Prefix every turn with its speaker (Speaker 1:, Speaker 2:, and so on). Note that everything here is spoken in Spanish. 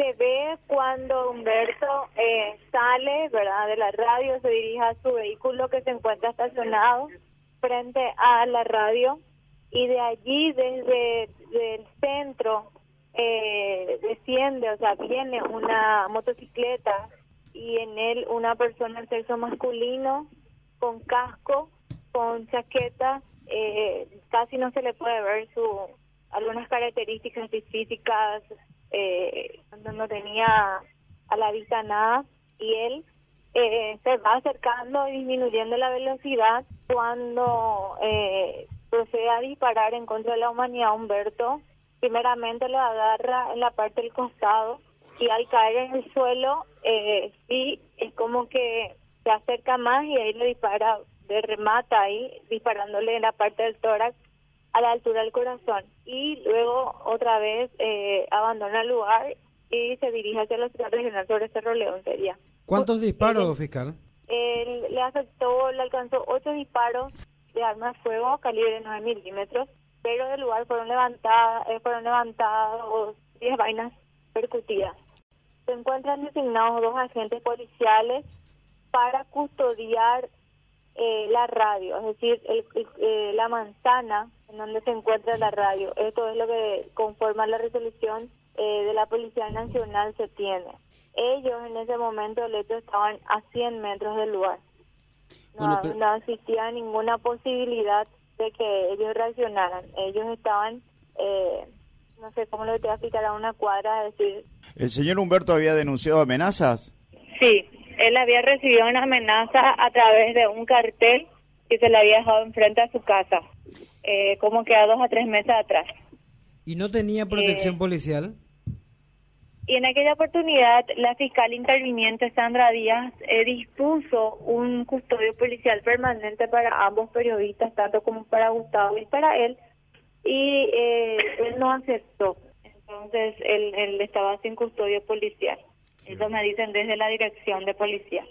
Speaker 1: se ve cuando Humberto eh, sale, ¿verdad? De la radio, se dirige a su vehículo que se encuentra estacionado frente a la radio y de allí desde el centro eh, desciende, o sea, viene una motocicleta y en él una persona de sexo masculino con casco, con chaqueta, eh, casi no se le puede ver su algunas características físicas, eh, no tenía a la vista nada y él eh, se va acercando y disminuyendo la velocidad cuando eh, procede a disparar en contra de la humanidad Humberto. Primeramente lo agarra en la parte del costado y al caer en el suelo eh, sí es como que se acerca más y ahí le dispara de remata ahí disparándole en la parte del tórax a la altura del corazón y luego otra vez eh, abandona el lugar y se dirige hacia la ciudad regional sobre Cerro León sería.
Speaker 2: ¿Cuántos disparos, fiscal?
Speaker 1: Él le afectó, le alcanzó ocho disparos de arma de fuego calibre 9 milímetros pero del lugar fueron levantadas eh, fueron levantados 10 vainas percutidas. Se encuentran designados dos agentes policiales para custodiar eh, la radio, es decir, eh, la manzana en donde se encuentra la radio. Esto es lo que conforma la resolución de la Policía Nacional se tiene. Ellos en ese momento hecho estaban a 100 metros del lugar. No, no existía ninguna posibilidad de que ellos reaccionaran. Ellos estaban, eh, no sé cómo lo voy a explicar, a una cuadra, decir...
Speaker 3: ¿El señor Humberto había denunciado amenazas?
Speaker 1: Sí, él había recibido una amenaza a través de un cartel que se le había dejado enfrente a su casa, eh, como que a dos a tres meses atrás.
Speaker 2: ¿Y no tenía protección eh, policial?
Speaker 1: Y en aquella oportunidad, la fiscal interviniente Sandra Díaz eh, dispuso un custodio policial permanente para ambos periodistas, tanto como para Gustavo y para él, y eh, él no aceptó. Entonces, él, él estaba sin custodio policial. Eso me dicen desde la dirección de policía.